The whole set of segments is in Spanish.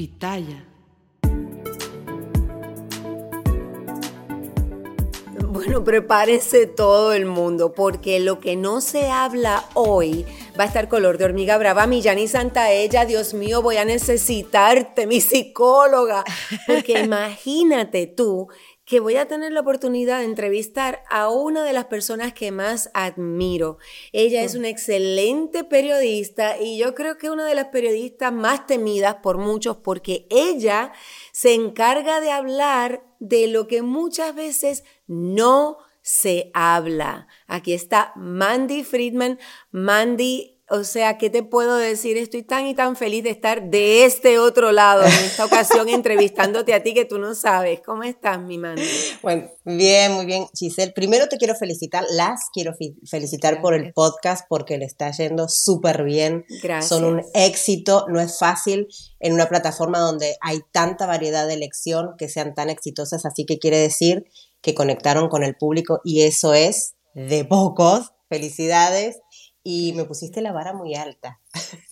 Pitaya. Bueno, prepárese todo el mundo, porque lo que no se habla hoy va a estar color de hormiga brava. Mi Santa Santaella, Dios mío, voy a necesitarte, mi psicóloga. Porque imagínate tú que voy a tener la oportunidad de entrevistar a una de las personas que más admiro. Ella es una excelente periodista y yo creo que una de las periodistas más temidas por muchos porque ella se encarga de hablar de lo que muchas veces no se habla. Aquí está Mandy Friedman. Mandy o sea, ¿qué te puedo decir? Estoy tan y tan feliz de estar de este otro lado, en esta ocasión entrevistándote a ti que tú no sabes. ¿Cómo estás, mi Mandy? Bueno, bien, muy bien, Giselle. Primero te quiero felicitar, las quiero felicitar por el podcast porque le está yendo súper bien. Gracias. Son un éxito, no es fácil en una plataforma donde hay tanta variedad de elección que sean tan exitosas, así que quiere decir que conectaron con el público y eso es de pocos. Felicidades y me pusiste la vara muy alta.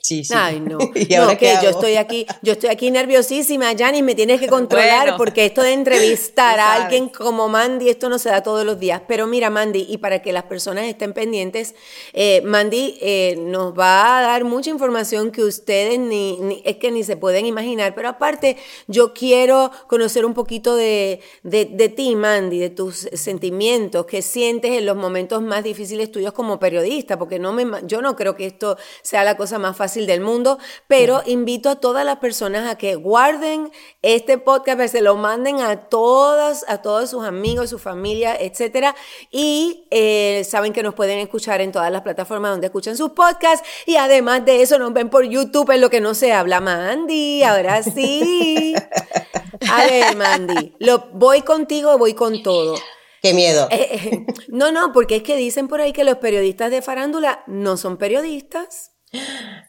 Sí, sí. Ay, no. ¿Y ahora no, que yo estoy aquí, yo estoy aquí nerviosísima, Jani, me tienes que controlar porque esto de entrevistar a alguien como Mandy, esto no se da todos los días. Pero mira, Mandy, y para que las personas estén pendientes, eh, Mandy eh, nos va a dar mucha información que ustedes ni, es que ni se pueden imaginar. Pero aparte, yo quiero conocer un poquito de, de, de ti, Mandy, de tus sentimientos, qué sientes en los momentos más difíciles tuyos como periodista, porque no me, yo no creo que esto sea la cosa más fácil del mundo, pero invito a todas las personas a que guarden este podcast, que se lo manden a todas, a todos sus amigos, su familia, etcétera, y eh, saben que nos pueden escuchar en todas las plataformas donde escuchan sus podcasts, y además de eso nos ven por YouTube en lo que no se habla, Mandy, ahora sí. A ver, Mandy, lo, voy contigo, voy con todo. Qué miedo. Eh, eh, no, no, porque es que dicen por ahí que los periodistas de farándula no son periodistas.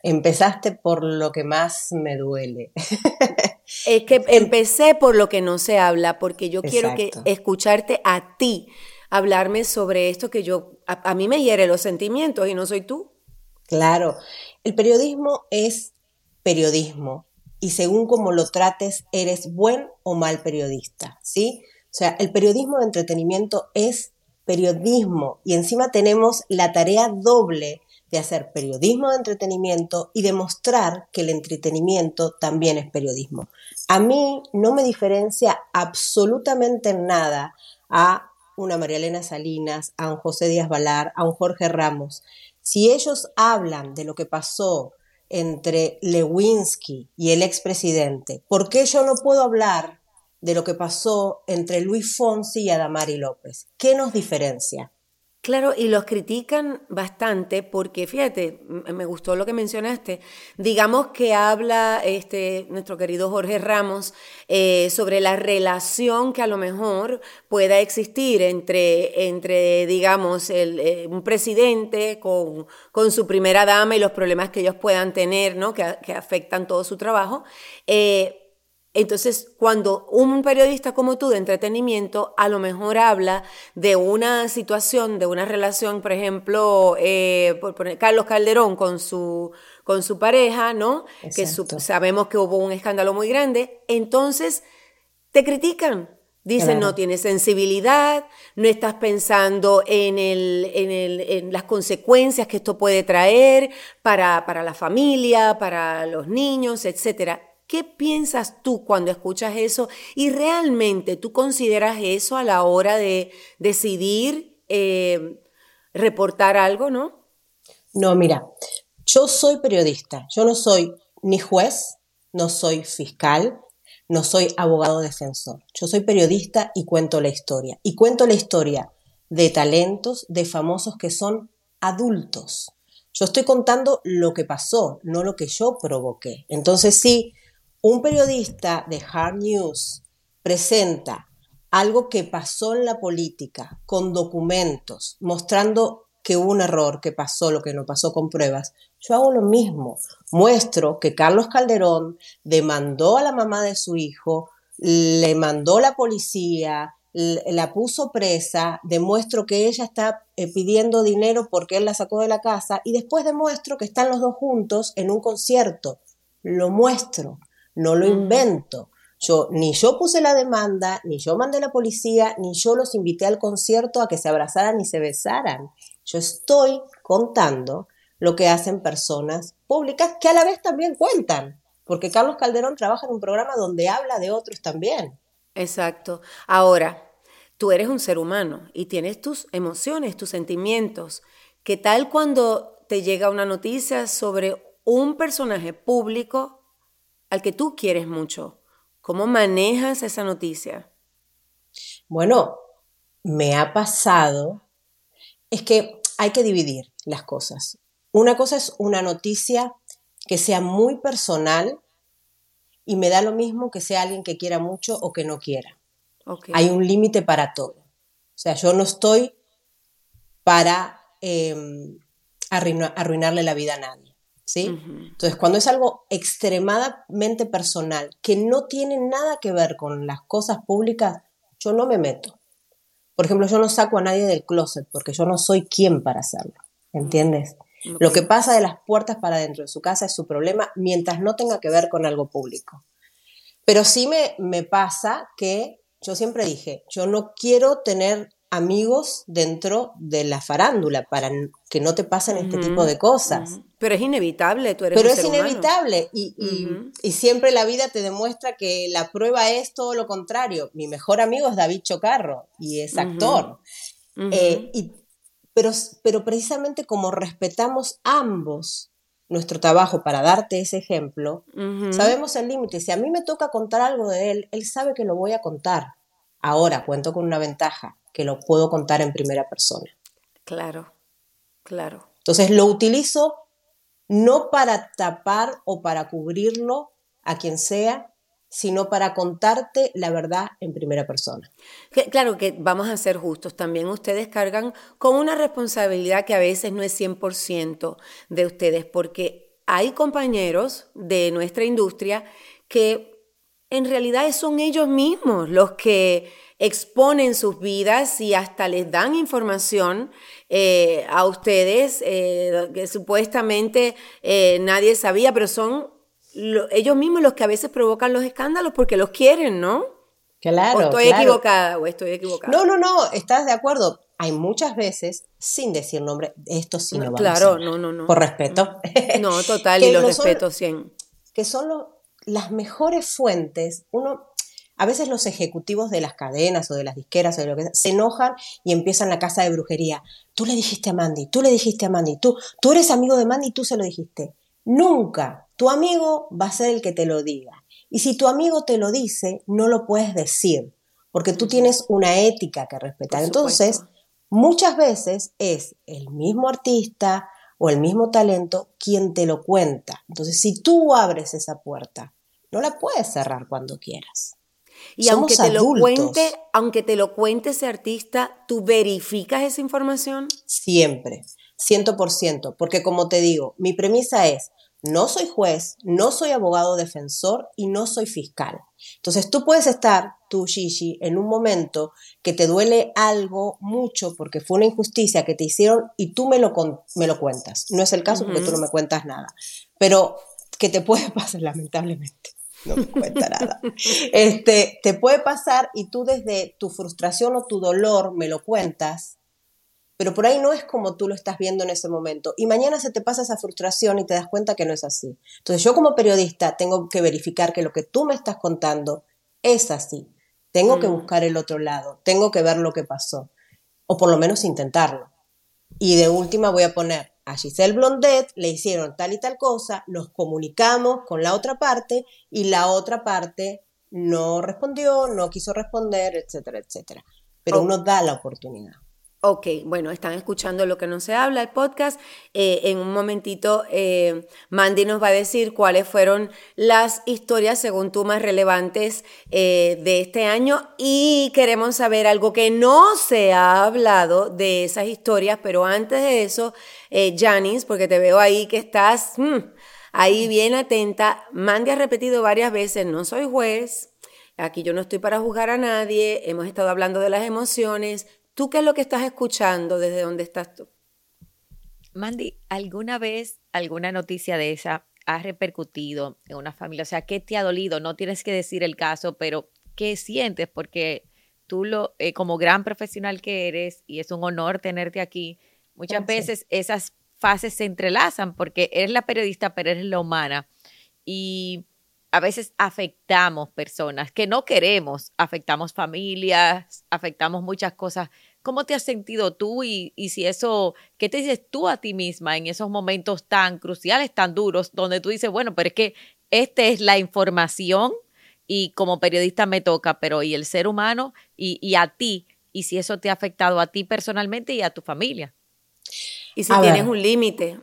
Empezaste por lo que más me duele. Es que empecé por lo que no se habla, porque yo quiero que escucharte a ti hablarme sobre esto que yo a, mí me hiere los sentimientos y no soy tú. Claro, el periodismo es periodismo y según cómo lo trates eres buen o mal periodista, ¿sí? O sea, el periodismo de entretenimiento es periodismo y encima tenemos la tarea doble de hacer periodismo de entretenimiento y demostrar que el entretenimiento también es periodismo. A mí no me diferencia absolutamente nada a una María Elena Salinas, a un José Díaz Valar, a un Jorge Ramos. Si ellos hablan de lo que pasó entre Lewinsky y el expresidente, ¿por qué yo no puedo hablar de lo que pasó entre Luis Fonsi y Adamari López? ¿Qué nos diferencia? Claro, y los critican bastante porque, fíjate, me gustó lo que mencionaste. Digamos que habla este, nuestro querido Jorge Ramos eh, sobre la relación que a lo mejor pueda existir entre, entre digamos, el, eh, un presidente con, con, su primera dama y los problemas que ellos puedan tener, ¿no? que, que afectan todo su trabajo. Eh, entonces, cuando un periodista como tú de entretenimiento a lo mejor habla de una situación, de una relación, por ejemplo, eh, por Carlos Calderón con su, con su pareja, ¿no? Que sabemos que hubo un escándalo muy grande, entonces te critican. Dicen, no tienes sensibilidad, no estás pensando en, el, en, el, en, las consecuencias que esto puede traer para, para la familia, para los niños, etcétera. ¿Qué piensas tú cuando escuchas eso? Y realmente tú consideras eso a la hora de decidir eh, reportar algo, ¿no? No, mira, yo soy periodista, yo no soy ni juez, no soy fiscal, no soy abogado defensor. Yo soy periodista y cuento la historia. Y cuento la historia de talentos, de famosos que son adultos. Yo estoy contando lo que pasó, no lo que yo provoqué. Entonces sí, un periodista de Hard News presenta algo que pasó en la política con documentos, mostrando que hubo un error, que pasó lo que no pasó con pruebas, yo hago lo mismo. Muestro que Carlos Calderón demandó a la mamá de su hijo, le mandó la policía, la puso presa, demuestro que ella está eh, pidiendo dinero porque él la sacó de la casa y después demuestro que están los dos juntos en un concierto. Lo muestro no lo invento. Yo, ni yo puse la demanda, ni yo mandé a la policía, ni yo los invité al concierto a que se abrazaran y se besaran. Yo estoy contando lo que hacen personas públicas que a la vez también cuentan, porque Carlos Calderón trabaja en un programa donde habla de otros también. Exacto. Ahora, tú eres un ser humano y tienes tus emociones, tus sentimientos. ¿Qué tal cuando te llega una noticia sobre un personaje público al que tú quieres mucho? ¿Cómo manejas esa noticia? Bueno, me ha pasado, es que hay que dividir las cosas. Una cosa es una noticia que sea muy personal y me da lo mismo que sea alguien que quiera mucho o que no quiera. Hay un límite para todo. O sea, yo no estoy para em, arruinarle la vida a nadie. ¿Sí? Entonces, cuando es algo extremadamente personal, que no tiene nada que ver con las cosas públicas, yo no me meto. Por ejemplo, yo no saco a nadie del closet porque yo no soy quien para hacerlo. ¿Entiendes? Lo que pasa de las puertas para dentro de su casa es su problema mientras no tenga que ver con algo público. Pero sí me, me pasa que yo siempre dije, yo no quiero tener amigos dentro de la farándula para que no te pasen este tipo de cosas. Pero es inevitable, tú eres Pero es inevitable y, y, siempre la vida te demuestra que la prueba es todo lo contrario. Mi mejor amigo es David Chocarro y es actor. Eh, y, pero, pero precisamente como respetamos ambos nuestro trabajo para darte ese ejemplo, sabemos el límite. Si a mí me toca contar algo de él, él sabe que lo voy a contar. Ahora cuento con una ventaja, que lo puedo contar en primera persona. Claro, claro. Entonces lo utilizo no para tapar o para cubrirlo a quien sea, sino para contarte la verdad en primera persona. Claro que vamos a ser justos, también ustedes cargan con una responsabilidad que a veces no es 100% de ustedes, porque hay compañeros de nuestra industria que en realidad son ellos mismos los que exponen sus vidas y hasta les dan información eh, a ustedes eh, que supuestamente eh, nadie sabía, pero son ellos mismos los que a veces provocan los escándalos porque los quieren, ¿no? Claro. O estoy equivocada, o estoy equivocada. No, no, no, estás de acuerdo. Hay muchas veces, sin decir nombre, esto sí no, no Claro, no, no, no. Por respeto. No, total, y lo respeto, 100. Que son las mejores fuentes. Uno, a veces los ejecutivos de las cadenas o de las disqueras o de lo que sea, se enojan y empiezan la casa de brujería. Tú le dijiste a Mandy, tú le dijiste a Mandy, tú, tú eres amigo de Mandy y tú se lo dijiste. Nunca. Tu amigo va a ser el que te lo diga. Y si tu amigo te lo dice, no lo puedes decir, porque tú tienes una ética que respetar. Entonces, muchas veces es el mismo artista o el mismo talento quien te lo cuenta. Entonces, si tú abres esa puerta, no la puedes cerrar cuando quieras. Y aunque te lo cuente, aunque te lo cuente ese artista, ¿tú verificas esa información? Siempre, ciento por ciento, porque como te digo, mi premisa es, no soy juez, no soy abogado defensor y no soy fiscal. Entonces tú puedes estar, tú Gigi, en un momento que te duele algo mucho porque fue una injusticia que te hicieron y tú me lo, me lo cuentas. No es el caso porque tú no me cuentas nada, pero que te puede pasar lamentablemente. No me cuenta nada. Este, te puede pasar y tú desde tu frustración o tu dolor me lo cuentas pero por ahí no es como tú lo estás viendo en ese momento. Y mañana se te pasa esa frustración y te das cuenta que no es así. Entonces yo como periodista tengo que verificar que lo que tú me estás contando es así. Tengo que mm. buscar el otro lado, tengo que ver lo que pasó, o por lo menos intentarlo. Y de última voy a poner a Giselle Blondet, le hicieron tal y tal cosa, nos comunicamos con la otra parte y la otra parte no respondió, no quiso responder, etcétera, etcétera. Pero uno da la oportunidad. Ok, bueno, están escuchando lo que no se habla, el podcast. Eh, en un momentito, eh, Mandy nos va a decir cuáles fueron las historias, según tú, más relevantes eh, de este año. Y queremos saber algo que no se ha hablado de esas historias, pero antes de eso, Janice, porque te veo ahí que estás mm, ahí bien atenta. Mandy ha repetido varias veces, no soy juez. Aquí yo no estoy para juzgar a nadie, hemos estado hablando de las emociones, ¿Tú qué es lo que estás escuchando desde donde estás tú? Mandy, ¿alguna vez alguna noticia de esa ha repercutido en una familia? O sea, ¿qué te ha dolido? No tienes que decir el caso, pero ¿qué sientes? Porque tú lo, eh, como gran profesional que eres, y es un honor tenerte aquí, muchas veces esas fases se entrelazan porque eres la periodista, pero eres la humana. Y a veces afectamos personas que no queremos, afectamos familias, afectamos muchas cosas. ¿Cómo te has sentido tú y, y, si eso, qué te dices tú a ti misma en esos momentos tan cruciales, tan duros, donde tú dices, bueno, pero es que esta es la información y como periodista me toca, pero y el ser humano y, y a ti, y si eso te ha afectado a ti personalmente y a tu familia? Y si tienes un límite.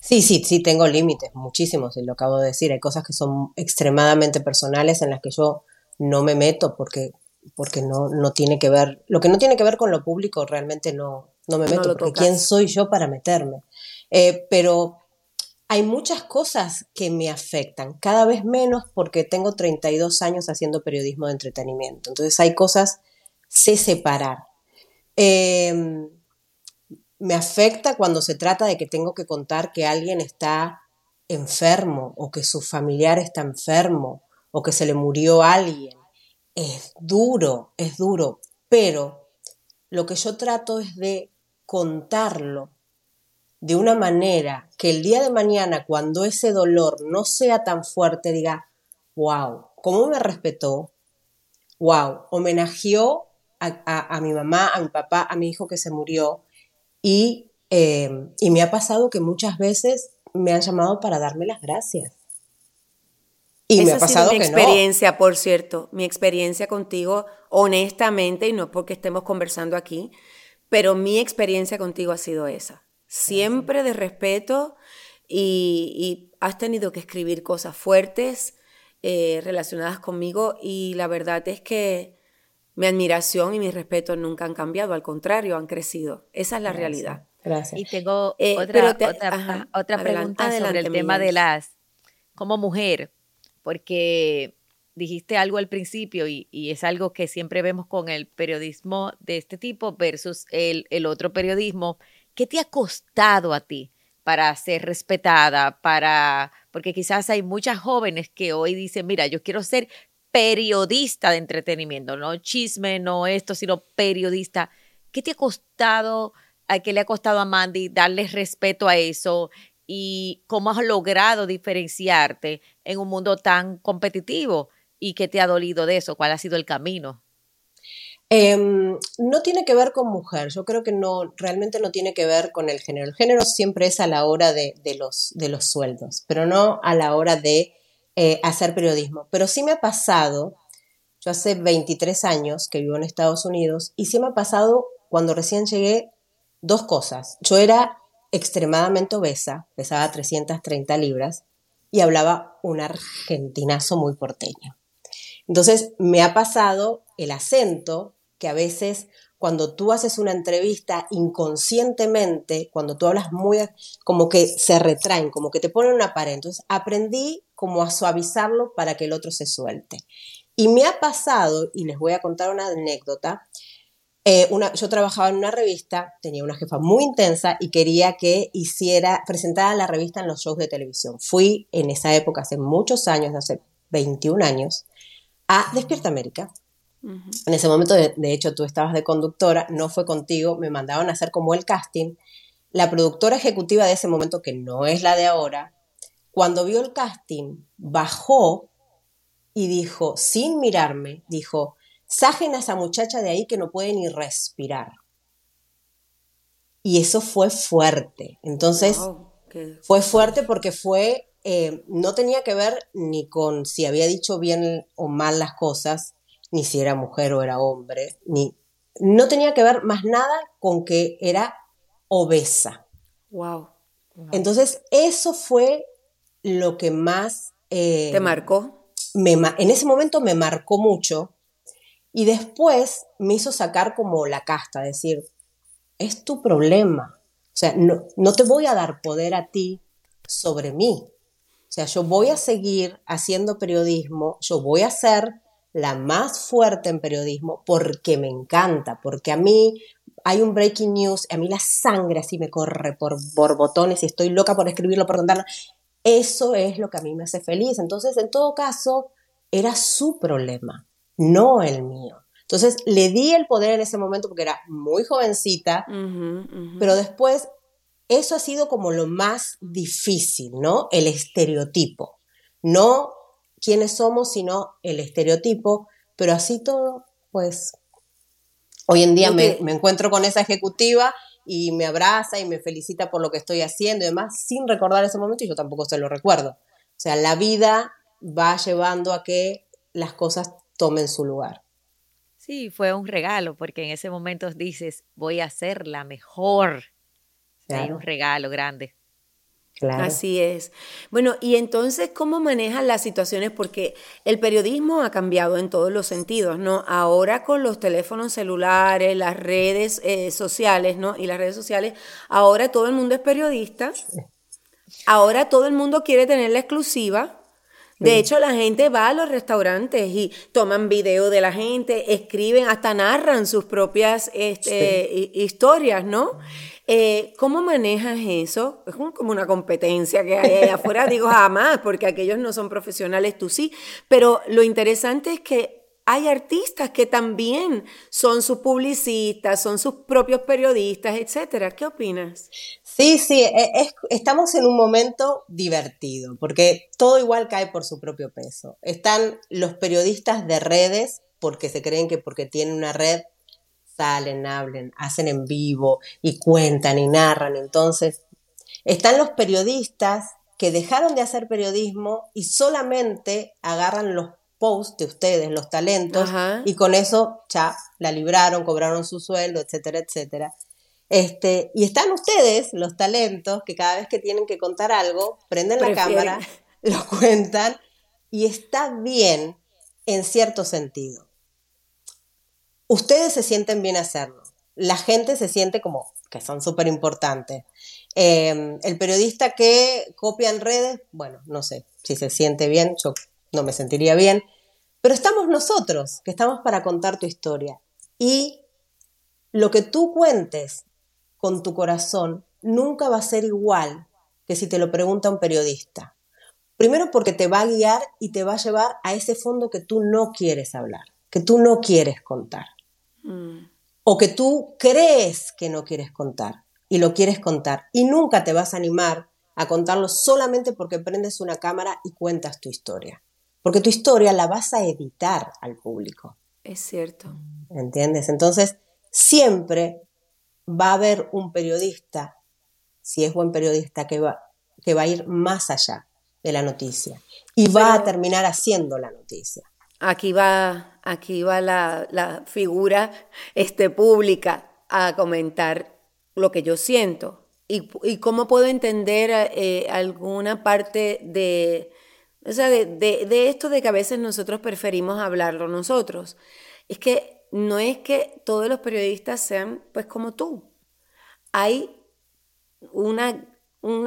Sí, sí, sí, tengo límites, muchísimos, y lo acabo de decir. Hay cosas que son extremadamente personales en las que yo no me meto porque, porque no, no tiene que ver, lo que no tiene que ver con lo público realmente no, no me meto, porque ¿quién soy yo para meterme? Eh, pero hay muchas cosas que me afectan, cada vez menos porque tengo 32 años haciendo periodismo de entretenimiento. Entonces hay cosas, sé separar. Eh, me afecta cuando se trata de que tengo que contar que alguien está enfermo o que su familiar está enfermo o que se le murió alguien. Es duro, es duro, pero lo que yo trato es de contarlo de una manera que el día de mañana, cuando ese dolor no sea tan fuerte, diga, wow, ¿cómo me respetó? Wow, homenajeó a, a mi mamá, a mi papá, a mi hijo que se murió eh, y, me ha pasado que muchas veces me han llamado para darme las gracias. Y me ha pasado mi experiencia, por cierto, mi experiencia contigo, honestamente, y no porque estemos conversando aquí, pero mi experiencia contigo ha sido esa. Siempre de respeto y, has tenido que escribir cosas fuertes eh, relacionadas conmigo y la verdad es que mi admiración y mi respeto nunca han cambiado, al contrario, han crecido. Esa es la realidad. Gracias. Y tengo eh, otra, otra, pregunta sobre el tema de las, como mujer, porque dijiste algo al principio y, es algo que siempre vemos con el periodismo de este tipo versus el, el otro periodismo. ¿Qué te ha costado a ti para ser respetada, para, porque quizás hay muchas jóvenes que hoy dicen, mira, yo quiero ser periodista de entretenimiento, no chisme, no esto, sino periodista. ¿Qué te ha costado, a qué le ha costado a Mandy darle respeto a eso y cómo has logrado diferenciarte en un mundo tan competitivo y qué te ha dolido de eso? ¿Cuál ha sido el camino? Em, no tiene que ver con mujer, yo creo que no, realmente no tiene que ver con el género. El género siempre es a la hora de, los, de los sueldos, pero no a la hora de eh, hacer periodismo. Pero sí me ha pasado, yo hace 23 años que vivo en Estados Unidos, y sí me ha pasado cuando recién llegué dos cosas. Yo era extremadamente obesa, pesaba 330 libras y hablaba un argentinazo muy porteño. Entonces me ha pasado el acento que a veces cuando tú haces una entrevista inconscientemente, cuando tú hablas muy, como que se retraen, como que te ponen una pared. Entonces aprendí como a suavizarlo para que el otro se suelte. Y me ha pasado, y les voy a contar una anécdota, eh, una, yo trabajaba en una revista, tenía una jefa muy intensa y quería que hiciera, presentara la revista en los shows de televisión. Fui en esa época, hace muchos años, hace 21 años, a Despierta América en ese momento, de, hecho, tú estabas de conductora, no fue contigo, me mandaban a hacer como el casting. La productora ejecutiva de ese momento, que no es la de ahora, cuando vio el casting, bajó y dijo, sin mirarme, dijo, sajen a esa muchacha de ahí que no puede ni respirar. Y eso fue fuerte. Entonces, fue fuerte porque fue, eh, no tenía que ver ni con si había dicho bien o mal las cosas, ni si era mujer o era hombre, ni no tenía que ver más nada con que era obesa. Wow. Entonces, eso fue lo que más... Eh, ¿Te marcó? Me, en ese momento me marcó mucho y después me hizo sacar como la casta, decir, es tu problema. O sea, no, no te voy a dar poder a ti sobre mí. O sea, yo voy a seguir haciendo periodismo, yo voy a ser la más fuerte en periodismo porque me encanta, porque a mí hay un breaking news, a mí la sangre así me corre por borbotones y estoy loca por escribirlo, por contarlo. Eso es lo que a mí me hace feliz. Entonces, en todo caso, era su problema, no el mío. Entonces, le di el poder en ese momento porque era muy jovencita, pero después eso ha sido como lo más difícil, ¿no? El estereotipo. No quiénes somos, sino el estereotipo, pero así todo, pues hoy en día me, encuentro con esa ejecutiva y me abraza y me felicita por lo que estoy haciendo y demás, sin recordar ese momento y yo tampoco se lo recuerdo. O sea, la vida va llevando a que las cosas tomen su lugar. Sí, fue un regalo, porque en ese momento dices, voy a ser la mejor. Hay un regalo grande. Así es. Bueno, y entonces, ¿cómo manejan las situaciones? Porque el periodismo ha cambiado en todos los sentidos, ¿no? Ahora con los teléfonos celulares, las redes eh, sociales, ¿no? Y las redes sociales, ahora todo el mundo es periodista. Ahora todo el mundo quiere tener la exclusiva. De hecho, la gente va a los restaurantes y toman video de la gente, escriben, hasta narran sus propias este, historias, ¿no? Eh, ¿Cómo manejas eso? Es como una competencia que hay afuera, digo jamás, porque aquellos no son profesionales, tú sí, pero lo interesante es que hay artistas que también son sus publicistas, son sus propios periodistas, etcétera. ¿Qué opinas? Sí, sí, e, estamos en un momento divertido, porque todo igual cae por su propio peso. Están los periodistas de redes, porque se creen que porque tienen una red salen, hablen, hacen en vivo y cuentan y narran. Entonces, están los periodistas que dejaron de hacer periodismo y solamente agarran los posts de ustedes, los talentos, y con eso ya la libraron, cobraron su sueldo, etcétera, etcétera. Este, y están ustedes, los talentos, que cada vez que tienen que contar algo, prenden la cámara, lo cuentan, y está bien en cierto sentido ustedes se sienten bien hacerlo. La gente se siente como que son súper importantes. Em, el periodista que copia en redes, bueno, no sé si se siente bien, yo no me sentiría bien, pero estamos nosotros, que estamos para contar tu historia. Y lo que tú cuentes con tu corazón nunca va a ser igual que si te lo pregunta un periodista. Primero porque te va a guiar y te va a llevar a ese fondo que tú no quieres hablar, que tú no quieres contar. O que tú crees que no quieres contar y lo quieres contar y nunca te vas a animar a contarlo solamente porque prendes una cámara y cuentas tu historia. Porque tu historia la vas a editar al público. Es cierto. ¿Entiendes? Entonces, siempre va a haber un periodista, si es buen periodista, que va, que va a ir más allá de la noticia y va a terminar haciendo la noticia. Aquí va, aquí va la, figura este, pública a comentar lo que yo siento. Y, cómo puedo entender eh, alguna parte de, o sea, de, de, esto de que a veces nosotros preferimos hablarlo nosotros. Es que no es que todos los periodistas sean pues como tú. Hay una,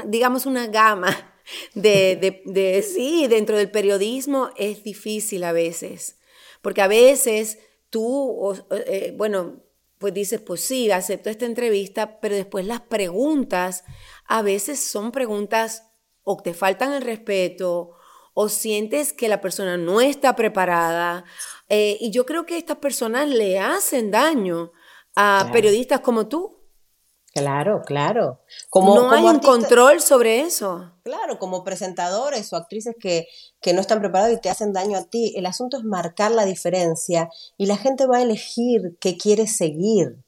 digamos, una gama de, de, sí, dentro del periodismo es difícil a veces, porque a veces tú, eh, bueno, pues dices, pues sí, acepto esta entrevista, pero después las preguntas a veces son preguntas o te faltan el respeto o sientes que la persona no está preparada. Eh, y yo creo que estas personas le hacen daño a periodistas como tú. Claro, claro. Como, no hay un control sobre eso. Claro, como presentadores o actrices que, que no están preparados y te hacen daño a ti. El asunto es marcar la diferencia y la gente va a elegir qué quiere seguir.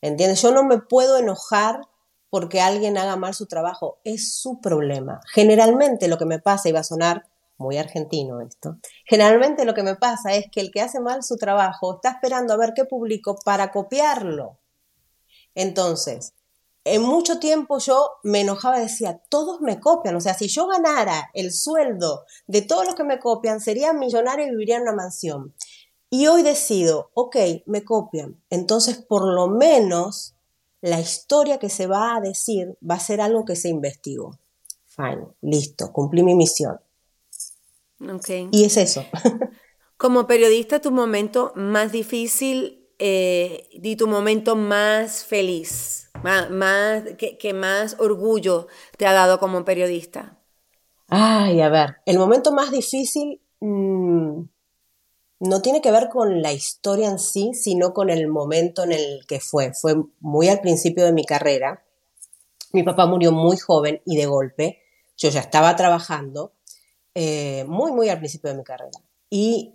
¿Entiendes? Yo no me puedo enojar porque alguien haga mal su trabajo. Es su problema. Generalmente lo que me pasa, y va a sonar muy argentino esto, generalmente lo que me pasa es que el que hace mal su trabajo está esperando a ver qué publico para copiarlo. Entonces, en mucho tiempo yo me enojaba y decía, todos me copian, o sea, si yo ganara el sueldo de todos los que me copian, sería millonario y viviría en una mansión. Y hoy decido, ok, me copian, entonces por lo menos la historia que se va a decir va a ser algo que se investigó. Fine, listo, cumplí mi misión. Okay. Y es eso. Como periodista, tu momento más difícil eh, y tu momento más feliz más, que, más orgullo te ha dado como periodista? Ay, a ver, el momento más difícil mm, no tiene que ver con la historia en sí, sino con el momento en el que fue. Fue muy al principio de mi carrera. Mi papá murió muy joven y de golpe. Yo ya estaba trabajando, eh, muy, muy al principio de mi carrera. Y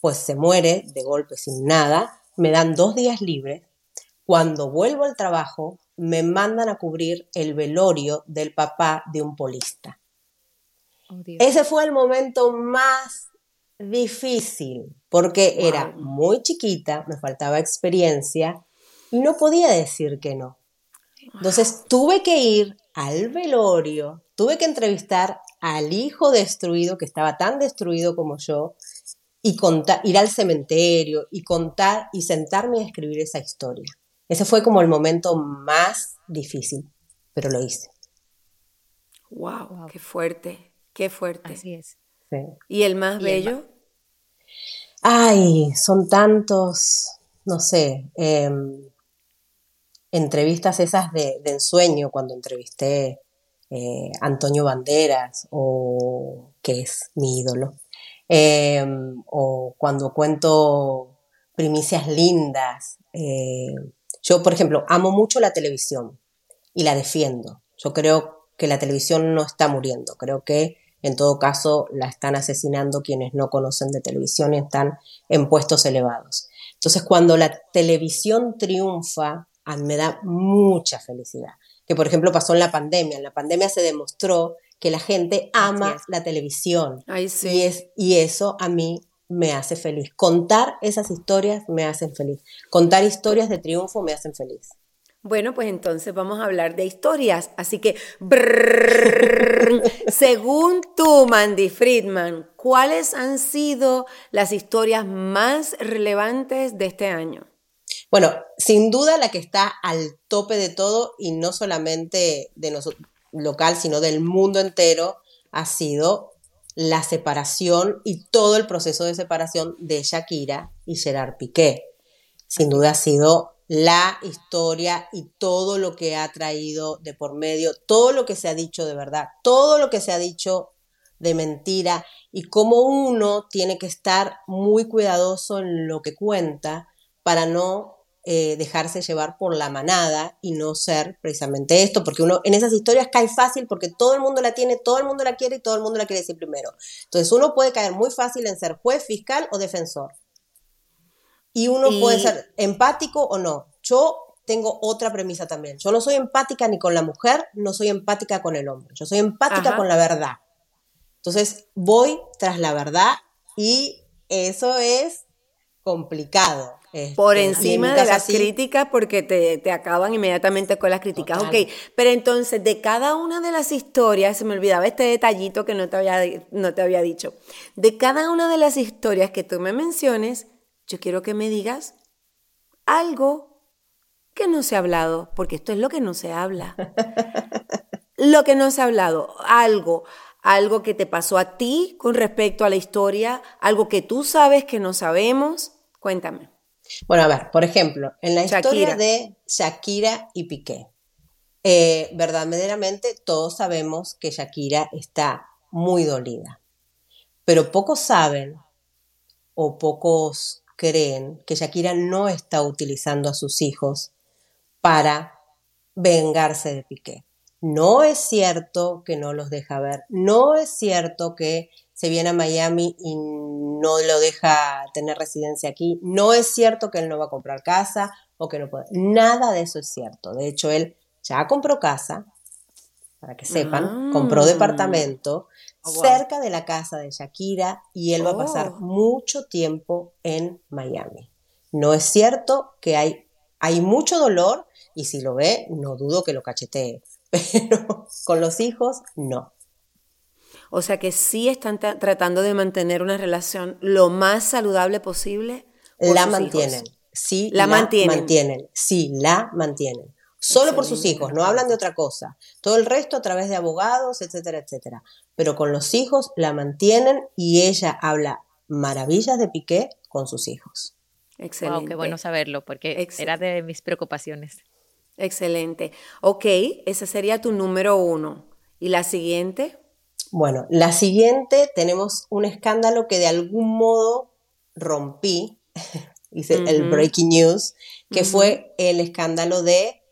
pues se muere de golpe sin nada. Me dan dos días libres. Cuando vuelvo al trabajo, me mandan a cubrir el velorio del papá de un polista. Oh, Ese fue el momento más difícil porque era muy chiquita, me faltaba experiencia y no podía decir que no. Entonces tuve que ir al velorio, tuve que entrevistar al hijo destruido, que estaba tan destruido como yo, y contar, ir al cementerio y contar y sentarme a escribir esa historia. Ese fue como el momento más difícil, pero lo hice. Wow, qué fuerte. Qué fuerte. Así es. ¿Y el más bello? Ay, son tantos, no sé, em, entrevistas esas de, ensueño cuando entrevisté eh, Antonio Banderas, o que es mi ídolo, em, o cuando cuento primicias lindas. Eh, yo, por ejemplo, amo mucho la televisión y la defiendo. Yo creo que la televisión no está muriendo, creo que en todo caso, la están asesinando quienes no conocen de televisión y están en puestos elevados. Entonces, cuando la televisión triunfa, me da mucha felicidad. Que, por ejemplo, pasó en la pandemia. En la pandemia se demostró que la gente ama la televisión. y, es, y eso a mí me hace feliz. Contar esas historias me hacen feliz. Contar historias de triunfo me hacen feliz. Bueno, pues entonces vamos a hablar de historias. Así que, según tú, Mandy Friedman, ¿cuáles han sido las historias más relevantes de este año? Bueno, sin duda la que está al tope de todo y no solamente de nosotros local, sino del mundo entero, ha sido la separación y todo el proceso de separación de Shakira y Gerard Piqué. Sin duda ha sido la historia y todo lo que ha traído de por medio, todo lo que se ha dicho de verdad, todo lo que se ha dicho de mentira y cómo uno tiene que estar muy cuidadoso en lo que cuenta para no eh, dejarse llevar por la manada y no ser precisamente esto, porque uno en esas historias cae fácil porque todo el mundo la tiene, todo el mundo la quiere y todo el mundo la quiere decir primero. Entonces uno puede caer muy fácil en ser juez, fiscal o defensor. Y uno puede ser empático o no. Yo tengo otra premisa también. Yo no soy empática ni con la mujer, no soy empática con el hombre. Yo soy empática con la verdad. Entonces voy tras la verdad y eso es complicado. Por este, encima de las críticas, porque te, acaban inmediatamente con las críticas. Ok, pero entonces, de cada una de las historias, se me olvidaba este detallito que no te, había, no te había dicho. De cada una de las historias que tú me menciones, yo quiero que me digas algo que no se ha hablado, porque esto es lo que no se habla. lo que no se ha hablado, algo, algo que te pasó a ti con respecto a la historia, algo que tú sabes que no sabemos. Cuéntame. Bueno, a ver, por ejemplo, en la historia de Shakira y Piqué, eh, verdaderamente todos sabemos que Shakira está muy dolida, pero pocos saben o pocos creen que Shakira no está utilizando a sus hijos para vengarse de Piqué. No es cierto que no los deja ver, no es cierto que se viene a Miami y no lo deja tener residencia aquí, no es cierto que él no va a comprar casa o que no puede. Nada de eso es cierto. De hecho, él ya compró casa, para que sepan, compró ah. departamento oh, cerca de la casa de Shakira y él va a pasar oh. mucho tiempo en Miami. No es cierto que hay, hay mucho dolor y si lo ve, no dudo que lo cachetee, pero con los hijos, no. O sea que sí están tratando de mantener una relación lo más saludable posible. la mantienen, sí, la, mantienen. mantienen, sí, la mantienen. Solo por sus hijos, no hablan de otra cosa. Todo el resto a través de abogados, etcétera, etcétera. Pero con los hijos la mantienen y ella habla maravillas de Piqué con sus hijos. Excelente. qué bueno saberlo, porque era de mis preocupaciones. Excelente. Ok, ese sería tu número uno. ¿Y la siguiente? Bueno, la siguiente tenemos un escándalo que de algún modo rompí, hice el breaking news, que fue el escándalo de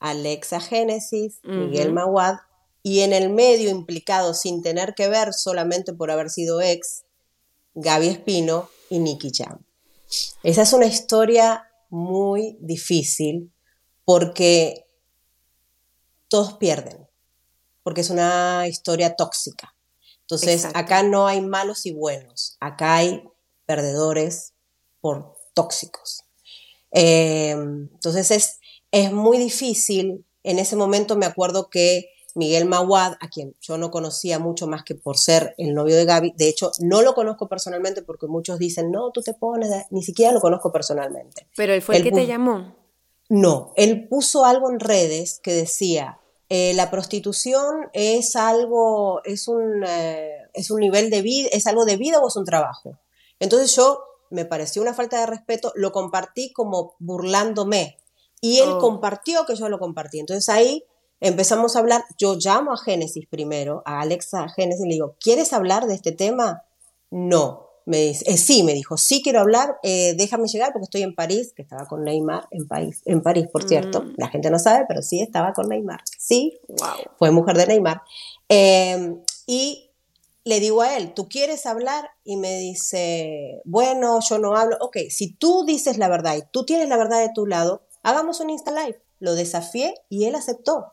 Alexa Genesis, Miguel Maguad, y en el medio implicado sin tener que ver solamente por haber sido ex, Gaby Espino y Nicky Jam. Esa es una historia muy difícil porque todos pierden, porque es una historia tóxica. Entonces, acá no hay malos y buenos, acá hay perdedores por tóxicos. Eh, entonces, es, es muy difícil. En ese momento me acuerdo que Miguel Mawad, a quien yo no conocía mucho más que por ser el novio de Gaby, de hecho no lo conozco personalmente porque muchos dicen, no, tú te pones, ni siquiera lo conozco personalmente. Pero él fue el que te llamó. No, él puso algo en redes que decía, eh, la prostitución es algo, es un, eh, es un nivel de vida, es algo de vida o es un trabajo. Entonces yo me pareció una falta de respeto, lo compartí como burlándome y él oh. compartió que yo lo compartí. Entonces ahí empezamos a hablar, yo llamo a Génesis primero, a Alexa Génesis, le digo, ¿quieres hablar de este tema? No. Me dice, eh, sí, me dijo, sí quiero hablar, eh, déjame llegar porque estoy en París, que estaba con Neymar en París, en París por cierto. Mm. La gente no sabe, pero sí estaba con Neymar. Sí, wow. fue mujer de Neymar. Em, y le digo a él, ¿tú quieres hablar? Y me dice, bueno, yo no hablo. Ok, si tú dices la verdad y tú tienes la verdad de tu lado, hagamos un Insta Live. Lo desafié y él aceptó.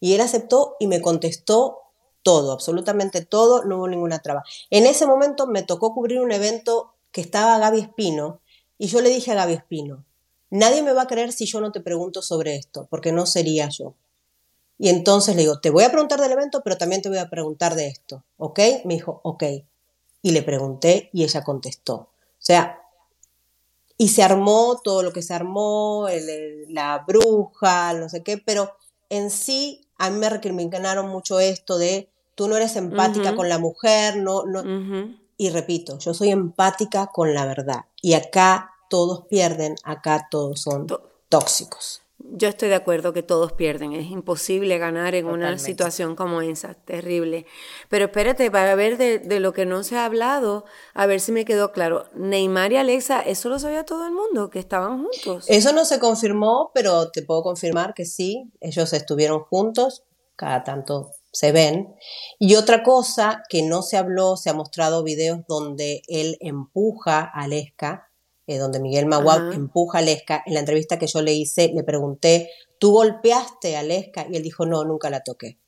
Y él aceptó y me contestó todo, absolutamente todo, no hubo ninguna traba. En ese momento me tocó cubrir un evento que estaba Gaby Espino y yo le dije a Gaby Espino, nadie me va a creer si yo no te pregunto sobre esto, porque no sería yo. Y entonces le digo, te voy a preguntar del evento, pero también te voy a preguntar de esto, ¿ok? Me dijo, ok. Y le pregunté y ella contestó. O sea, y se armó todo lo que se armó, la bruja, no sé qué, pero en sí a mí me recriminaron mucho esto de tú no eres empática con la mujer, no, no. Y repito, yo soy empática con la verdad. Y acá todos pierden, acá todos son tóxicos. Yo estoy de acuerdo que todos pierden. Es imposible ganar en una situación como esa, terrible. Pero espérate, para ver de, de, lo que no se ha hablado, a ver si me quedó claro. Neymar y Alexa, eso lo sabía todo el mundo, que estaban juntos. Eso no se confirmó, pero te puedo confirmar que sí, ellos estuvieron juntos, cada tanto se ven. Y otra cosa que no se habló, se ha mostrado videos donde él empuja a Aleska eh, donde Miguel Maguab empuja a Lesca. En la entrevista que yo le hice, le pregunté, ¿tú golpeaste a Lesca? Y él dijo, no, nunca la toqué.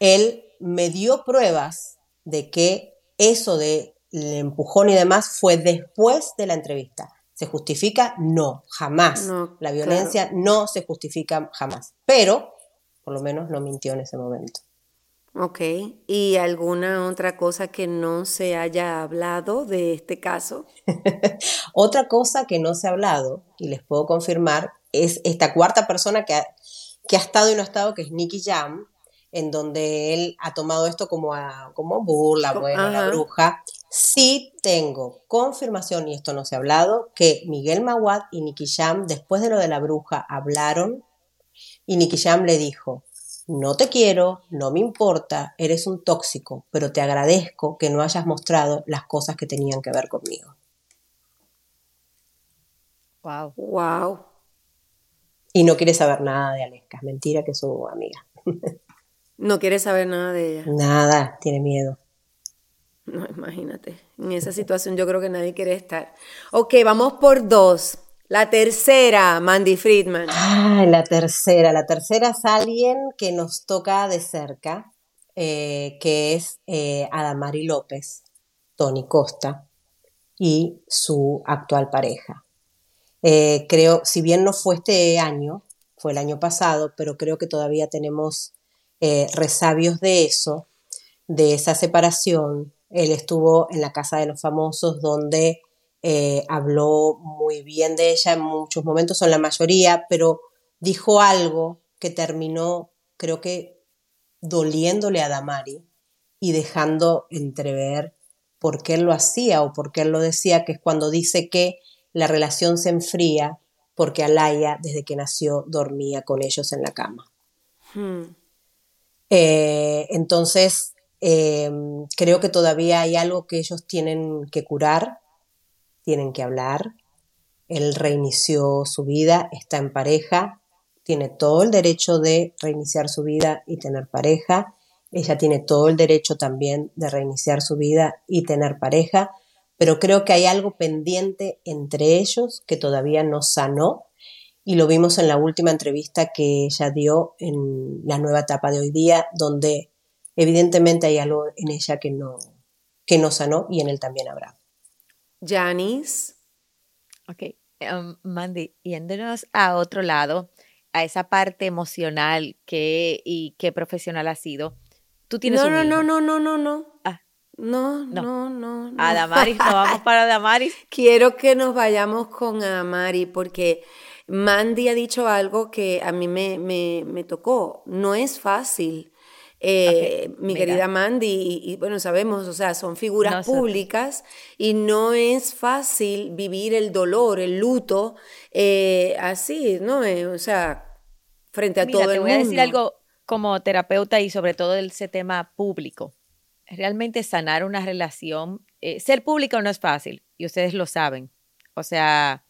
Él me dio pruebas de que eso de el empujón y demás fue después de la entrevista. ¿Se justifica? No, jamás. la violencia no se justifica jamás. Pero, por lo menos, no mintió en ese momento. Ok, ¿y alguna otra cosa que no se haya hablado de este caso? otra cosa que no se ha hablado, y les puedo confirmar, es esta cuarta persona que ha, que ha estado y no ha estado, que es Nicky Jam, en donde él ha tomado esto como, como burla, bueno, la bruja. Sí tengo confirmación, y esto no se ha hablado, que Miguel Mawad y Nicky Jam, después de lo de la bruja, hablaron y Nicky Jam le dijo, no te quiero, no me importa, eres un tóxico, pero te agradezco que no hayas mostrado las cosas que tenían que ver conmigo. Wow. Wow. Y no quiere saber nada de Aleska, es mentira que es su amiga. no quiere saber nada de ella. Nada, tiene miedo. No, imagínate. En esa situación yo creo que nadie quiere estar. Ok, vamos por dos. La tercera, Mandy Friedman. Ah, la tercera. La tercera es alguien que nos toca de cerca, eh, que es eh, Adamari López, Tony Costa y su actual pareja. Eh, creo, si bien no fue este año, fue el año pasado, pero creo que todavía tenemos resabios de eso, de esa separación. Él estuvo en la Casa de los Famosos, donde eh, habló muy bien de ella en muchos momentos, en la mayoría, pero dijo algo que terminó, creo que, doliéndole a Damari y dejando entrever por qué él lo hacía o por qué él lo decía, que es cuando dice que la relación se enfría porque Alaya, desde que nació, dormía con ellos en la cama. Hmm. Eh, entonces, Em, creo que todavía hay algo que ellos tienen que curar, tienen que hablar. Él reinició su vida, está en pareja, tiene todo el derecho de reiniciar su vida y tener pareja. Ella tiene todo el derecho también de reiniciar su vida y tener pareja, pero creo que hay algo pendiente entre ellos que todavía no sanó y lo vimos en la última entrevista que ella dio en la nueva etapa de hoy día, donde evidentemente hay algo en ella que no, que no sanó y en él también habrá. Janice. Ok, um, Mandy, yéndonos a otro lado, a esa parte emocional que, y qué profesional ha sido. Tú tienes no, un no, hijo. no, no, no, no, no. Ah. No, no, no, no. A Damaris, nos vamos para Damaris. Quiero que nos vayamos con Adamari porque Mandy ha dicho algo que a mí me, me, me tocó. No es fácil. Eh, mi mira. querida Mandy, y, y, bueno, sabemos, o sea, son figuras públicas y no es fácil vivir el dolor, el luto, eh, así, ¿no? Eh, o sea, frente a Mira, todo te el voy mundo. a decir algo como terapeuta y sobre todo ese tema público. Realmente sanar una relación, ser público no es fácil y ustedes lo saben. O sea,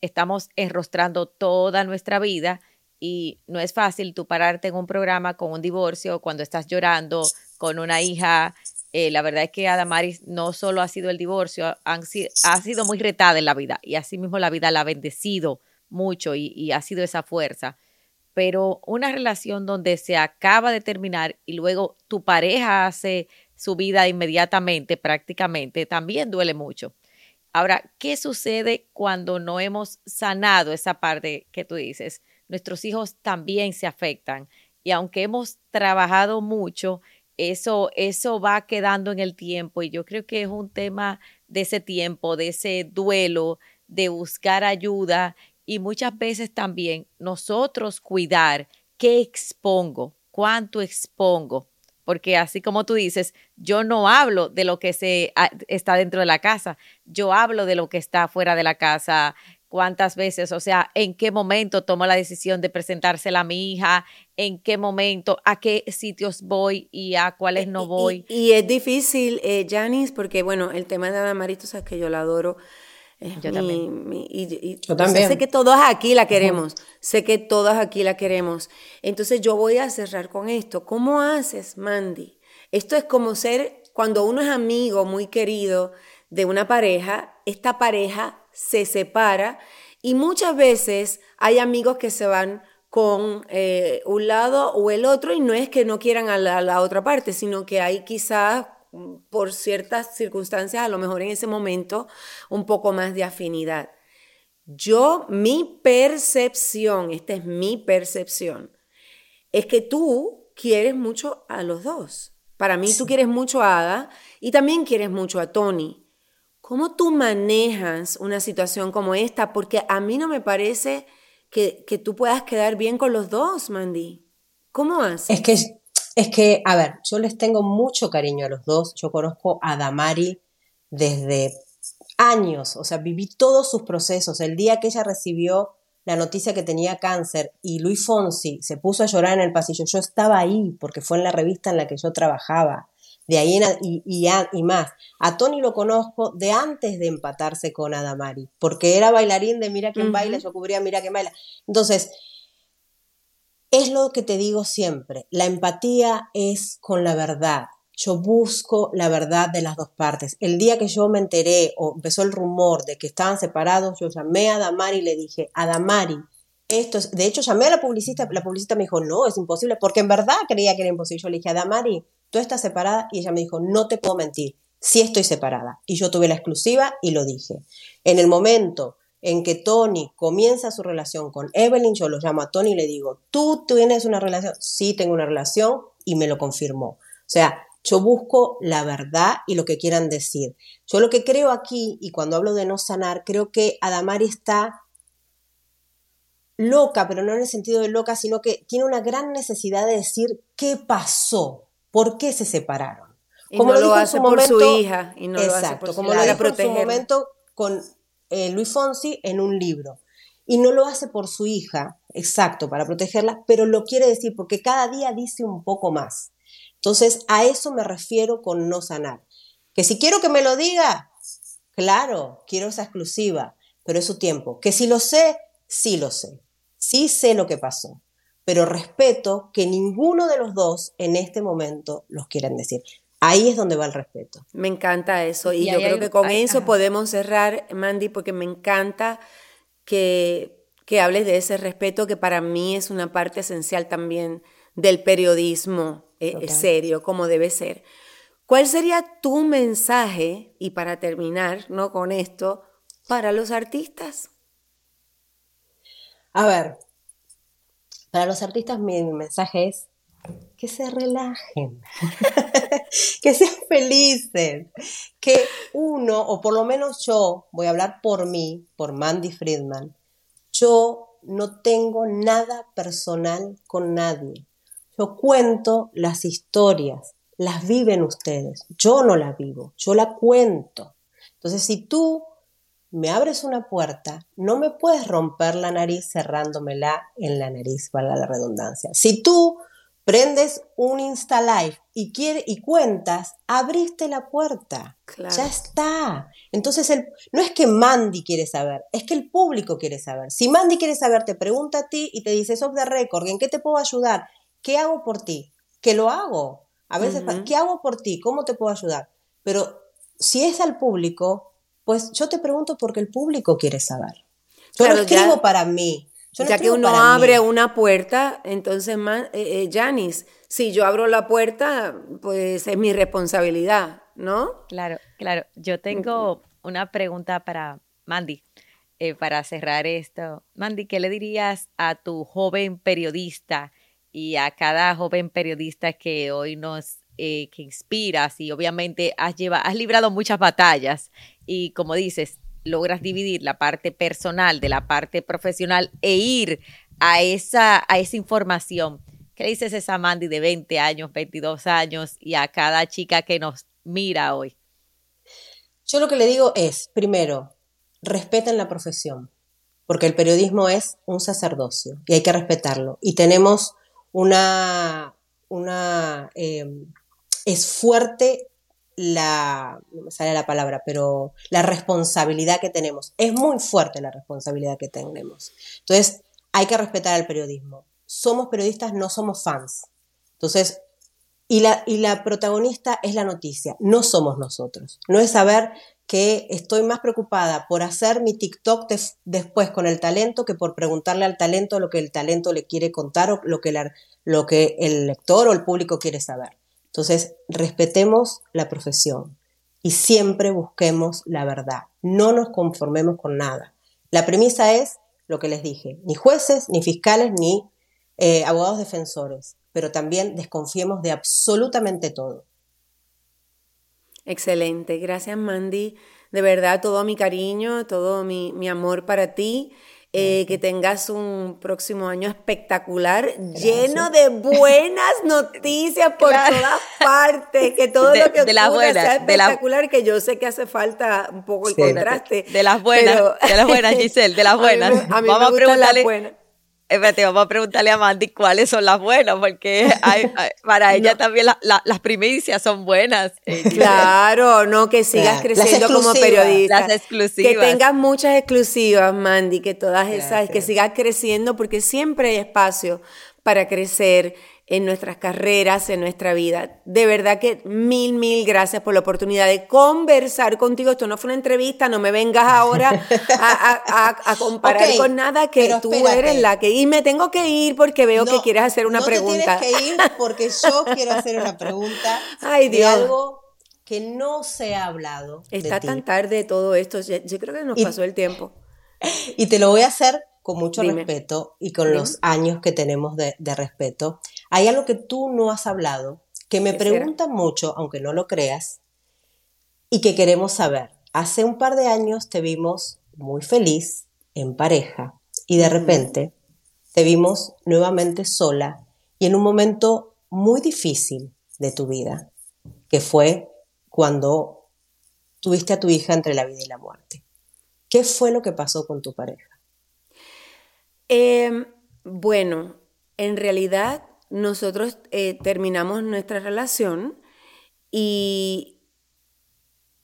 estamos enrostrando toda nuestra vida y no es fácil tú pararte en un programa con un divorcio cuando estás llorando con una hija. Eh, la verdad es que Adamaris no solo ha sido el divorcio, han ha sido muy retada en la vida y así mismo la vida la ha bendecido mucho y ha sido esa fuerza pero una relación donde se acaba de terminar y luego tu pareja hace su vida inmediatamente, prácticamente, también duele mucho. Ahora, ¿qué sucede cuando no hemos sanado esa parte que tú dices? Nuestros hijos también se afectan. Y aunque hemos trabajado mucho, eso, eso va quedando en el tiempo. Y yo creo que es un tema de ese tiempo, de ese duelo, de buscar ayuda. Y muchas veces también nosotros cuidar qué expongo, cuánto expongo, porque así como tú dices, yo no hablo de lo que se ah, está dentro de la casa, yo hablo de lo que está fuera de la casa, cuántas veces, o sea, en qué momento tomo la decisión de presentársela a mi hija, en qué momento, a qué sitios voy y a cuáles no Y- voy. Y, y es difícil, eh, Janice, porque bueno, el tema de Adamari, tú sabes que yo la adoro. Yo mi- también. mi- y- y- Yo o sea, también. sé que todas aquí la queremos. Sé que todas aquí la queremos. Entonces yo voy a cerrar con esto. ¿Cómo haces, Mandy? Esto es como ser, cuando uno es amigo muy querido de una pareja, esta pareja se separa y muchas veces hay amigos que se van con eh, un lado o el otro y no es que no quieran a la, a la otra parte, sino que hay quizás mm, por ciertas circunstancias, a lo mejor en ese momento, un poco más de afinidad. Yo, mi percepción, esta es mi percepción, es que tú quieres mucho a los dos. Para mí tú quieres mucho a Ada y también quieres mucho a Tony. ¿Cómo tú manejas una situación como esta? Porque a mí no me parece que, que tú puedas quedar bien con los dos, Mandy. ¿Cómo haces? Es que, es que, a ver, yo les tengo mucho cariño a los dos. Yo conozco a Damari desde años, o sea, viví todos sus procesos. El día que ella recibió la noticia que tenía cáncer y Luis Fonsi se puso a llorar en el pasillo, yo estaba ahí porque fue en la revista en la que yo trabajaba. De ahí en y, y, a- y más. A Tony lo conozco de antes de empatarse con Adamari, porque era bailarín de Mira quién baila, yo cubría Mira quién baila. Entonces, es lo que te digo siempre, la empatía es con la verdad. Yo busco la verdad de las dos partes. El día que yo me enteré o empezó el rumor de que estaban separados, yo llamé a Damari y le dije, a Damari, esto es, de hecho llamé a la publicista, la publicista me dijo, no, es imposible, porque en verdad creía que era imposible. Yo le dije, a Damari, tú estás separada y ella me dijo, no te puedo mentir, sí estoy separada. Y yo tuve la exclusiva y lo dije. En el momento en que Tony comienza su relación con Evelyn, yo lo llamo a Tony y le digo, ¿tú tienes una relación? Sí, tengo una relación y me lo confirmó. O sea, yo busco la verdad y lo que quieran decir. Yo lo que creo aquí, y cuando hablo de no sanar, creo que Adamari está loca, pero no en el sentido de loca, sino que tiene una gran necesidad de decir qué pasó, por qué se separaron. Y no lo en hace por su hija, y no lo hace exacto, por su como lo dijo en su momento con eh, Luis Fonsi en un libro. Y no lo hace por su hija, exacto, para protegerla, pero lo quiere decir porque cada día dice un poco más. Entonces, a eso me refiero con no sanar. Que si quiero que me lo diga, claro, quiero esa exclusiva, pero es su tiempo. Que si lo sé, sí lo sé. Sí sé lo que pasó, pero respeto que ninguno de los dos en este momento los quieran decir. Ahí es donde va el respeto. Me encanta eso. Y, yo creo que con eso podemos cerrar, Mandy, porque me encanta que, que hables de ese respeto que para mí es una parte esencial también del periodismo eh, serio, como debe ser. ¿Cuál sería tu mensaje, y para terminar ¿no? con esto, para los artistas? A ver, para los artistas mi mensaje es que se relajen, que sean felices, que uno, o por lo menos yo, voy a hablar por mí, por Mandy Friedman, yo no tengo nada personal con nadie. Yo cuento las historias, las viven ustedes, yo no las vivo, yo la cuento. Entonces, si tú me abres una puerta, no me puedes romper la nariz cerrándomela en la nariz, valga la redundancia. Si tú prendes un Insta Live y, quiere, y cuentas, abriste la puerta. Ya está. Entonces, el, no es que Mandy quiere saber, es que el público quiere saber. Si Mandy quiere saber, te pregunta a ti y te dice, off the record, ¿en qué te puedo ayudar? ¿Qué hago por ti? Que lo hago. A veces, ¿qué hago por ti? ¿Cómo te puedo ayudar? Pero si es al público, pues yo te pregunto porque el público quiere saber. Yo lo escribo para mí, ya que uno abre una puerta, entonces, eh, eh, Janice, si yo abro la puerta, pues es mi responsabilidad, ¿no? Claro, claro. Yo tengo una pregunta para Mandy, eh, para cerrar esto. Mandy, ¿qué le dirías a tu joven periodista y a cada joven periodista que hoy nos que inspiras y obviamente has, llevado, has librado muchas batallas y como dices, logras dividir la parte personal de la parte profesional e ir a esa, a esa información. ¿Qué le dices a esa Mandy de 20 años, 22 años y a cada chica que nos mira hoy? Yo lo que le digo es, primero, respeten la profesión, porque el periodismo es un sacerdocio y hay que respetarlo. Y tenemos una, una eh, es fuerte la, no me sale la palabra, pero la responsabilidad que tenemos. Es muy fuerte la responsabilidad que tenemos. Entonces, hay que respetar al periodismo. Somos periodistas, no somos fans. Entonces, y la, y la protagonista es la noticia, no somos nosotros. No es saber que estoy más preocupada por hacer mi TikTok después con el talento que por preguntarle al talento lo que el talento le quiere contar o lo que, lo que el lector o el público quiere saber. Entonces, respetemos la profesión y siempre busquemos la verdad. No nos conformemos con nada. La premisa es lo que les dije, ni jueces, ni fiscales, ni eh, abogados defensores, pero también desconfiemos de absolutamente todo. Excelente, gracias Mandy. De verdad, todo mi cariño, todo mi, mi amor para ti. Eh, que tengas un próximo año espectacular, lleno de buenas noticias por todas partes, que todo lo que de las buenas, sea espectacular, que yo sé que hace falta un poco el contraste. De las buenas, de las buenas, Giselle, de las buenas. A mí, Vamos a preguntarle, Espérate, vamos a preguntarle a Mandy cuáles son las buenas, porque para ella también las primicias son buenas. Claro, no, que sigas creciendo como periodista. Las exclusivas. Que tengas muchas exclusivas, Mandy, que todas esas, que sigas creciendo, porque siempre hay espacio para crecer en nuestras carreras, en nuestra vida. De verdad que mil, mil gracias por la oportunidad de conversar contigo. Esto no fue una entrevista, no me vengas ahora a, comparar con nada que tú eres la que... Y me tengo que ir porque veo que quieres hacer una pregunta. No tienes que ir porque yo quiero hacer una pregunta Ay, Dios. de algo que no se ha hablado. Está tan tarde todo esto, yo, creo que nos pasó el tiempo. Y te lo voy a hacer con mucho respeto y con los años que tenemos de, respeto, hay algo que tú no has hablado, que me preguntan mucho, aunque no lo creas, y que queremos saber. Hace un par de años te vimos muy feliz, en pareja, y de repente te vimos nuevamente sola y en un momento muy difícil de tu vida, que fue cuando tuviste a tu hija entre la vida y la muerte. ¿Qué fue lo que pasó con tu pareja? Em, bueno, en realidad nosotros eh, terminamos nuestra relación y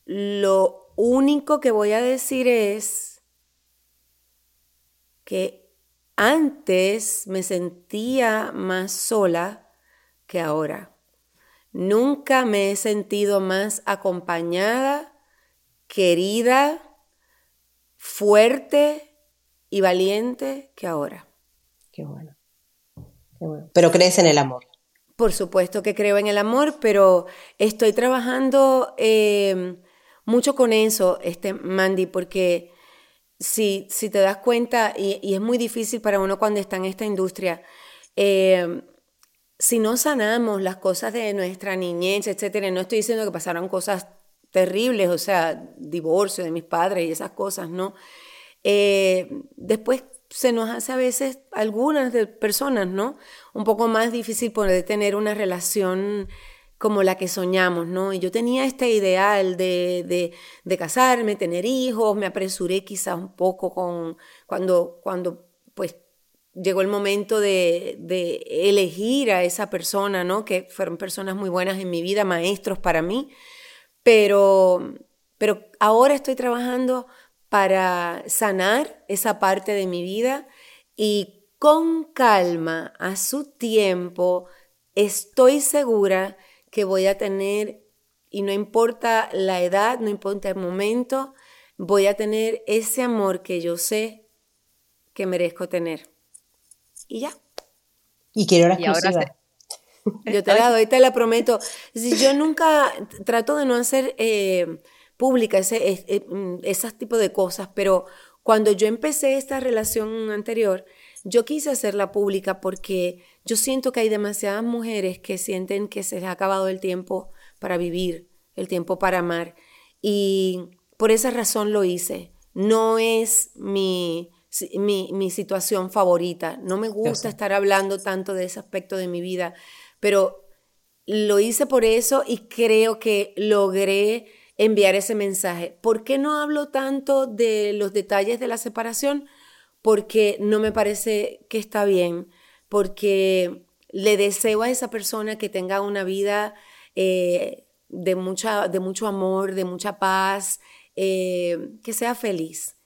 lo único que voy a decir es que antes me sentía más sola que ahora. Nunca me he sentido más acompañada, querida, fuerte y valiente que ahora. Qué bueno. Pero crees en el amor. Por supuesto que creo en el amor, pero estoy trabajando eh, mucho con eso, este, Mandy, porque si, si te das cuenta, y, es muy difícil para uno cuando está en esta industria, eh, si no sanamos las cosas de nuestra niñez, etcétera, no estoy diciendo que pasaron cosas terribles, o sea, divorcio de mis padres y esas cosas, ¿no? Eh, después se nos hace a veces, algunas personas, ¿no? Un poco más difícil poder tener una relación como la que soñamos, ¿no? Y yo tenía este ideal de, de, casarme, tener hijos, me apresuré quizás un poco con cuando, cuando pues llegó el momento de, de, elegir a esa persona, ¿no? Que fueron personas muy buenas en mi vida, maestros para mí, pero, pero ahora estoy trabajando para sanar esa parte de mi vida y con calma, a su tiempo, estoy segura que voy a tener, y no importa la edad, no importa el momento, voy a tener ese amor que yo sé que merezco tener. Y ya. Y quiero la exclusiva. Yo te la doy, te la prometo. Yo nunca trato de no hacer eh, pública ese, eh, mm, esas tipos de cosas, pero cuando yo empecé esta relación anterior, yo quise hacerla pública porque yo siento que hay demasiadas mujeres que sienten que se les ha acabado el tiempo para vivir, el tiempo para amar. Y por esa razón lo hice. No es mi, mi, mi situación favorita. No me gusta estar hablando tanto de ese aspecto de mi vida, pero lo hice por eso y creo que logré enviar ese mensaje. ¿Por qué no hablo tanto de los detalles de la separación? Porque no me parece que está bien, porque le deseo a esa persona que tenga una vida eh, de, mucha, de mucho amor, de mucha paz, eh, que sea feliz.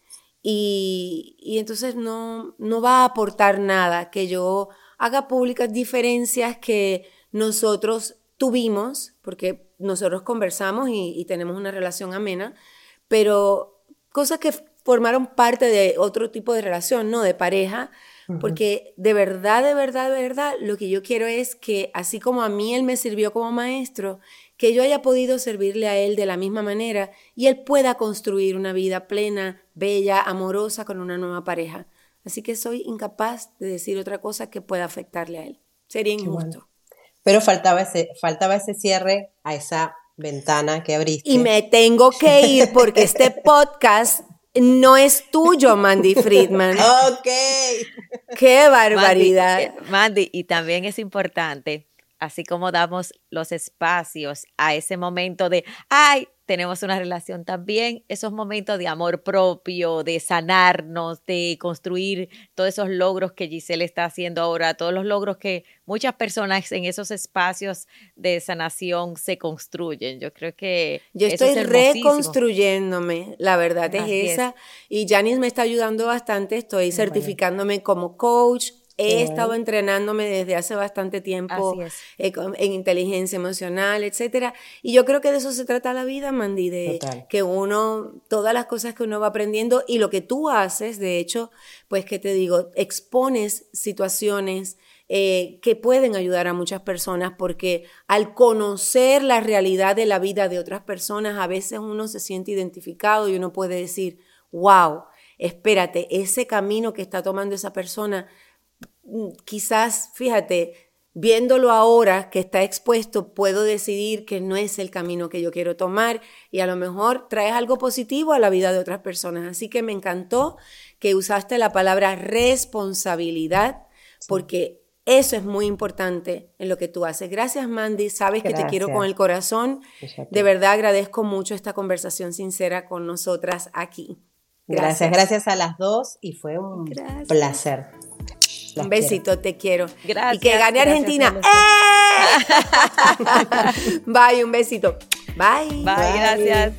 Y, y, entonces no, no va a aportar nada que yo haga públicas diferencias que nosotros tuvimos, porque nosotros conversamos y, tenemos una relación amena, pero cosas que formaron parte de otro tipo de relación, ¿no? De pareja, porque de verdad, de verdad, de verdad, lo que yo quiero es que así como a mí él me sirvió como maestro, que yo haya podido servirle a él de la misma manera y él pueda construir una vida plena, bella, amorosa con una nueva pareja. Así que soy incapaz de decir otra cosa que pueda afectarle a él. Sería injusto. Pero faltaba ese, faltaba ese cierre a esa ventana que abriste. Y me tengo que ir porque este podcast no es tuyo, Mandy Friedman. ok. Qué barbaridad. Eh, Mandy, y también es importante, así como damos los espacios a ese momento de, ay, tenemos una relación también, esos momentos de amor propio, de sanarnos, de construir todos esos logros que Giselle está haciendo ahora, todos los logros que muchas personas en esos espacios de sanación se construyen. Yo creo que... Yo estoy reconstruyéndome, la verdad es esa, y Janice me está ayudando bastante, estoy certificándome como coach, He estado entrenándome desde hace bastante tiempo eh, en inteligencia emocional, etcétera. Y yo creo que de eso se trata la vida, Mandy, de que uno, todas las cosas que uno va aprendiendo y lo que tú haces, de hecho, pues que te digo, expones situaciones eh, que pueden ayudar a muchas personas porque al conocer la realidad de la vida de otras personas, a veces uno se siente identificado y uno puede decir, wow, espérate, ese camino que está tomando esa persona quizás, fíjate, viéndolo ahora que está expuesto, puedo decidir que no es el camino que yo quiero tomar y a lo mejor traes algo positivo a la vida de otras personas. Así que me encantó que usaste la palabra responsabilidad porque eso es muy importante en lo que tú haces. Gracias, Mandy. Sabes que te quiero con el corazón. De verdad agradezco mucho esta conversación sincera con nosotras aquí. Gracias, gracias, a las dos y fue un placer. Un besito, te quiero. Gracias. Y que gane Argentina. ¡Eh! Bye, un besito. Bye. Bye, gracias.